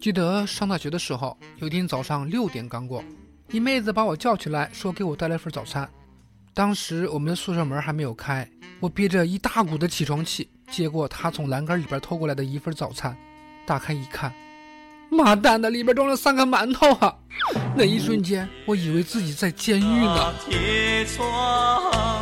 记得上大学的时候，有一天早上六点刚过，一妹子把我叫起来，说给我带来份早餐。当时我们的宿舍门还没有开，我憋着一大股的起床气，接过她从栏杆里边偷过来的一份早餐，打开一看，妈蛋的，里边装了三个馒头啊！那一瞬间，我以为自己在监狱呢。铁窗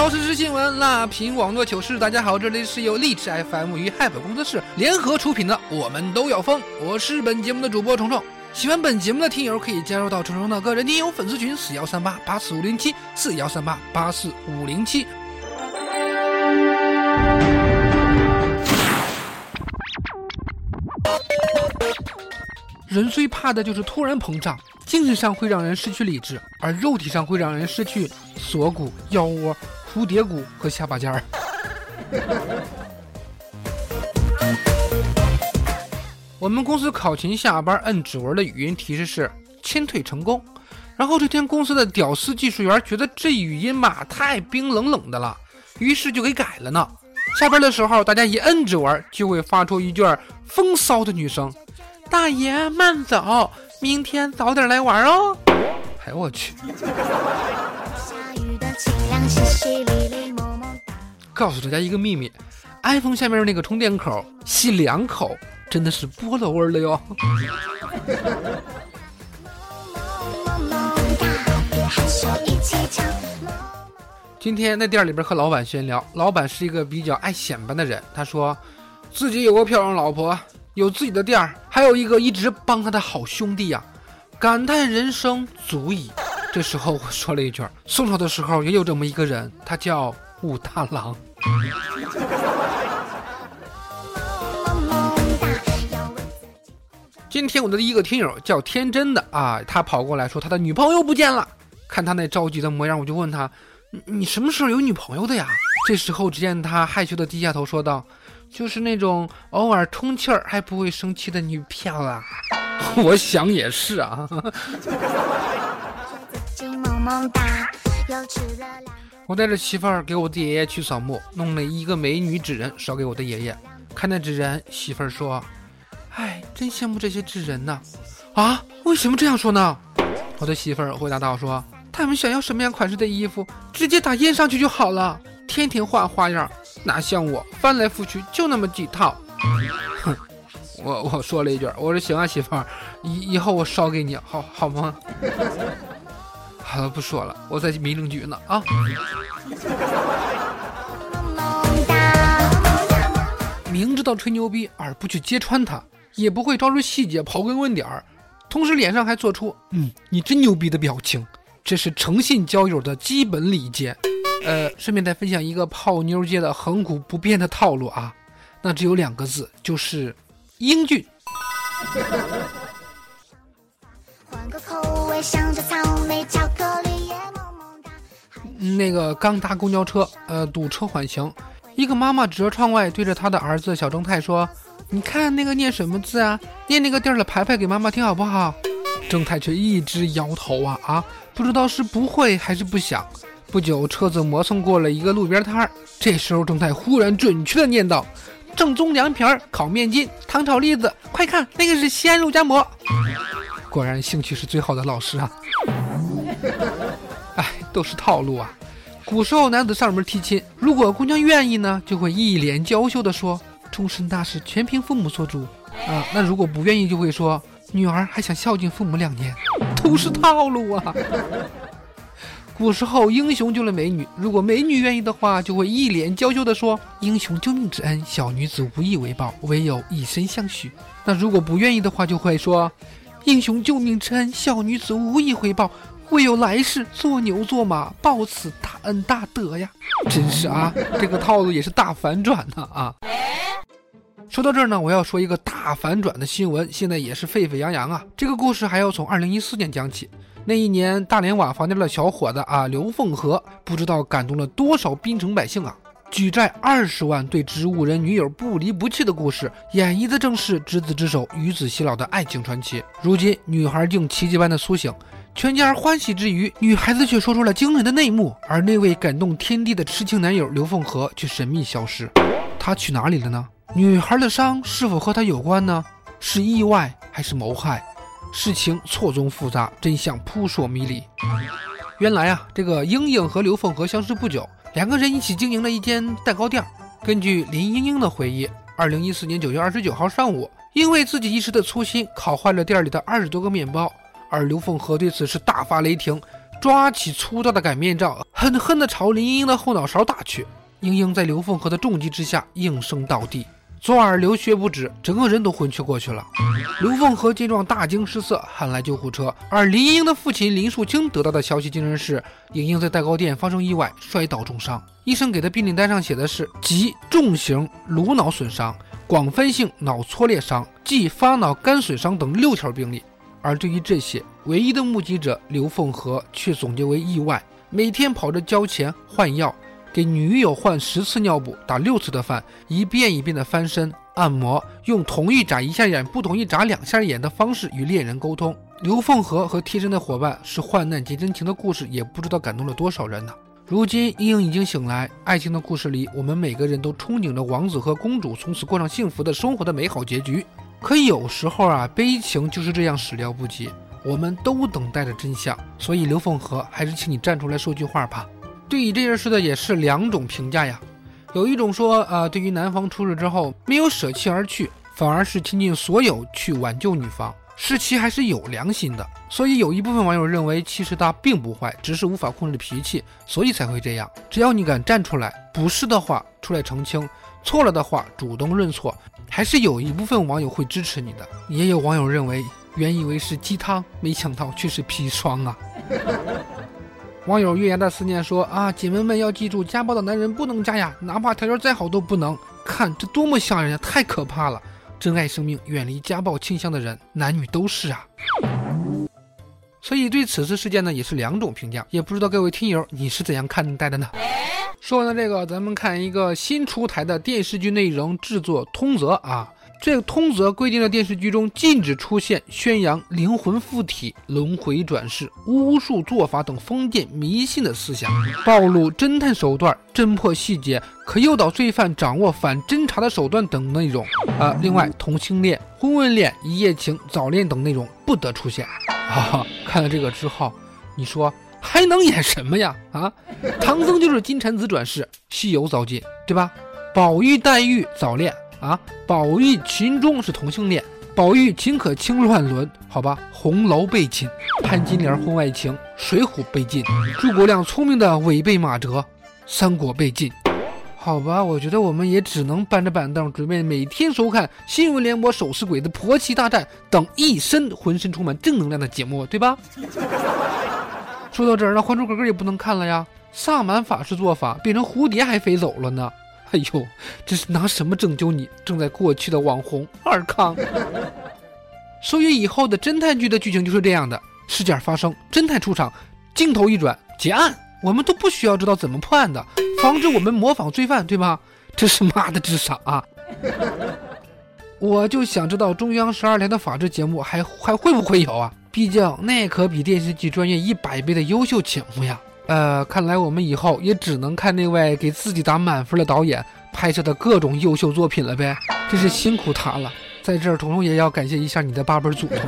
槽时事新闻，辣评网络糗事。大家好，这里是由荔枝 FM 与 Help 工作室联合出品的《我们都要疯》，我是本节目的主播虫虫。喜欢本节目的听友可以加入到虫虫的个人听友粉丝群四幺三八八四五零七四幺三八八四五零七。人最怕的就是突然膨胀，精神上会让人失去理智，而肉体上会让人失去锁骨、腰窝、蝴蝶骨和下巴尖儿。我们公司考勤下班摁指纹的语音提示是签退成功，然后这天公司的屌丝技术员觉得这语音吧太冰冷冷的了，于是就给改了呢。下班的时候大家一摁指纹就会发出一句风骚的女声：“大爷慢走，明天早点来玩哦。”哎我去！告诉大家一个秘密，iPhone 下面那个充电口吸两口。真的是菠萝味儿的哟。今天在店里边和老板闲聊，老板是一个比较爱显摆的人。他说自己有个漂亮老婆，有自己的店儿，还有一个一直帮他的好兄弟呀，感叹人生足矣。这时候我说了一句：宋朝的时候也有这么一个人，他叫武大郎。今天我的第一个听友叫天真的啊，他跑过来说他的女朋友不见了。看他那着急的模样，我就问他：“你什么时候有女朋友的呀？”这时候只见他害羞的低下头说道：“就是那种偶尔充气儿还不会生气的女票啊。”我想也是啊。我带着媳妇儿给我的爷爷去扫墓，弄了一个美女纸人烧给我的爷爷。看那纸人，媳妇儿说。哎，真羡慕这些纸人呢！啊，为什么这样说呢？我的媳妇儿回答道：“说他们想要什么样款式的衣服，直接打印上去就好了，天天换花样，哪像我翻来覆去就那么几套。”哼，我我说了一句：“我说行啊，媳妇儿，以以后我烧给你，好好吗？”好了，不说了，我在民政局呢啊。明知道吹牛逼而不去揭穿他。也不会抓住细节刨根问底儿，同时脸上还做出“嗯，你真牛逼”的表情，这是诚信交友的基本礼节。呃，顺便再分享一个泡妞界的恒古不变的套路啊，那只有两个字，就是英俊。换个口那个刚搭公交车，呃，堵车缓行，一个妈妈指着窗外对着她的儿子小正太说。你看那个念什么字啊？念那个地儿的牌牌给妈妈听好不好？正太却一直摇头啊啊，不知道是不会还是不想。不久，车子磨蹭过了一个路边摊儿，这时候正太忽然准确的念道：“正宗凉皮儿、烤面筋、糖炒栗子，快看那个是西安肉夹馍。”果然，兴趣是最好的老师啊！哎，都是套路啊！古时候男子上门提亲，如果姑娘愿意呢，就会一脸娇羞的说。终身大事全凭父母做主啊！那如果不愿意，就会说女儿还想孝敬父母两年，都是套路啊！古时候英雄救了美女，如果美女愿意的话，就会一脸娇羞地说：“英雄救命之恩，小女子无以为报，唯有以身相许。”那如果不愿意的话，就会说：“英雄救命之恩，小女子无以回报，唯有来世做牛做马报此大恩大德呀！”真是啊，这个套路也是大反转呢啊！说到这儿呢，我要说一个大反转的新闻，现在也是沸沸扬扬啊。这个故事还要从二零一四年讲起。那一年，大连瓦房店的小伙子啊，刘凤和，不知道感动了多少滨城百姓啊。举债二十万对植物人女友不离不弃的故事，演绎的正是执子之手与子偕老的爱情传奇。如今，女孩竟奇迹般的苏醒，全家欢喜之余，女孩子却说出了惊人的内幕。而那位感动天地的痴情男友刘凤和却神秘消失，他去哪里了呢？女孩的伤是否和他有关呢？是意外还是谋害？事情错综复杂，真相扑朔迷离。原来啊，这个英英和刘凤和相识不久。两个人一起经营了一间蛋糕店。根据林英英的回忆，二零一四年九月二十九号上午，因为自己一时的粗心，烤坏了店里的二十多个面包。而刘凤和对此事大发雷霆，抓起粗大的擀面杖，狠狠地朝林英英的后脑勺打去。英英在刘凤和的重击之下应声倒地。左耳流血不止，整个人都昏厥过去了。刘凤和见状大惊失色，喊来救护车。而林英的父亲林树清得到的消息竟然是英英在蛋糕店发生意外，摔倒重伤。医生给的病历单上写的是急重型颅脑损伤、广泛性脑挫裂伤继发脑干损伤等六条病历。而对于这些，唯一的目击者刘凤和却总结为意外，每天跑着交钱换药。给女友换十次尿布，打六次的饭，一遍一遍的翻身按摩，用同意眨一下眼，不同意眨两下眼的方式与恋人沟通。刘凤和和贴身的伙伴是患难见真情的故事，也不知道感动了多少人呢。如今英英已经醒来，爱情的故事里，我们每个人都憧憬着王子和公主从此过上幸福的生活的美好结局。可有时候啊，悲情就是这样始料不及。我们都等待着真相，所以刘凤和，还是请你站出来说句话吧。对于这件事的也是两种评价呀，有一种说，呃，对于男方出事之后没有舍弃而去，反而是倾尽所有去挽救女方，是其还是有良心的。所以有一部分网友认为，其实他并不坏，只是无法控制脾气，所以才会这样。只要你敢站出来，不是的话出来澄清，错了的话主动认错，还是有一部分网友会支持你的。也有网友认为，原以为是鸡汤，没想到却是砒霜啊。网友月牙的思念说：“啊，姐妹们要记住，家暴的男人不能嫁呀，哪怕条件再好都不能。看这多么吓人呀，太可怕了！珍爱生命，远离家暴倾向的人，男女都是啊。所以对此次事件呢，也是两种评价，也不知道各位听友你是怎样看待的呢？说完了这个，咱们看一个新出台的电视剧内容制作通则啊。”这个通则规定了电视剧中禁止出现宣扬灵魂附体、轮回转世、巫术做法等封建迷信的思想，暴露侦探手段、侦破细节、可诱导罪犯掌握反侦查的手段等内容。啊，另外，同性恋、婚外恋、一夜情、早恋等内容不得出现。啊，看了这个之后，你说还能演什么呀？啊，唐僧就是金蝉子转世，西游早进，对吧？宝玉、黛玉早恋。啊，宝玉秦钟是同性恋，宝玉秦可卿乱伦，好吧，红楼被禁，潘金莲婚外情，水浒被禁，诸葛亮聪明的违背马哲，三国被禁，好吧，我觉得我们也只能搬着板凳，准备每天收看新闻联播手撕鬼子婆媳大战等一身浑身充满正能量的节目，对吧？说到这儿，那《还珠格格》也不能看了呀，萨满法师做法变成蝴蝶还飞走了呢。哎呦，这是拿什么拯救你正在过去的网红尔康？所以以后的侦探剧的剧情就是这样的：事件发生，侦探出场，镜头一转，结案，我们都不需要知道怎么破案的，防止我们模仿罪犯，对吧？这是妈的智商啊！我就想知道中央十二台的法制节目还还会不会有啊？毕竟那可比电视剧专业一百倍的优秀节目呀！呃，看来我们以后也只能看那位给自己打满分的导演拍摄的各种优秀作品了呗，真是辛苦他了。在这儿，彤彤也要感谢一下你的八辈祖宗。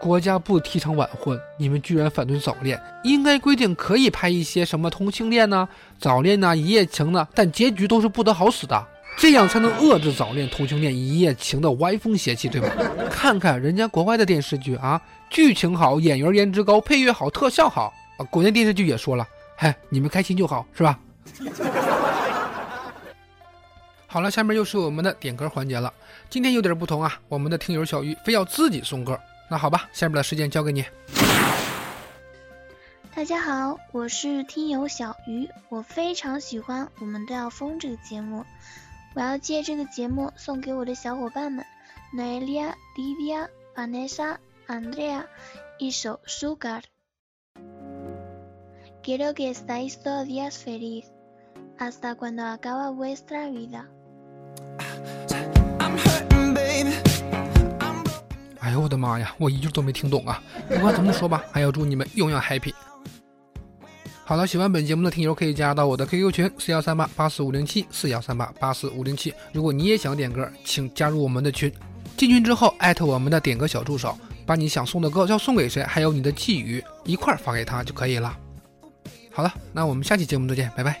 国家不提倡晚婚，你们居然反对早恋？应该规定可以拍一些什么同性恋呢、早恋呢、一夜情呢，但结局都是不得好死的，这样才能遏制早恋、同性恋、一夜情的歪风邪气，对吧？看看人家国外的电视剧啊。剧情好，演员颜值高，配乐好，特效好啊！国内电视剧也说了，嗨，你们开心就好，是吧？好了，下面又是我们的点歌环节了。今天有点不同啊，我们的听友小鱼非要自己送歌。那好吧，下面的时间交给你。大家好，我是听友小鱼，我非常喜欢我们都要疯这个节目。我要借这个节目送给我的小伙伴们，Nelia、Lidia、Vanessa、Andrea，一首《Sugar》。Quiero que estáis todos días feliz hasta cuando acaba vuestra vida。哎呦我的妈呀，我一句都没听懂啊！不管怎么说吧，还要祝你们永远 happy。好了，喜欢本节目的听友可以加到我的 QQ 群四幺三八八四五零七四幺三八八四五零七。如果你也想点歌，请加入我们的群。进群之后，艾特我们的点歌小助手，把你想送的歌要送给谁，还有你的寄语一块发给他就可以了。好了，那我们下期节目再见，拜拜。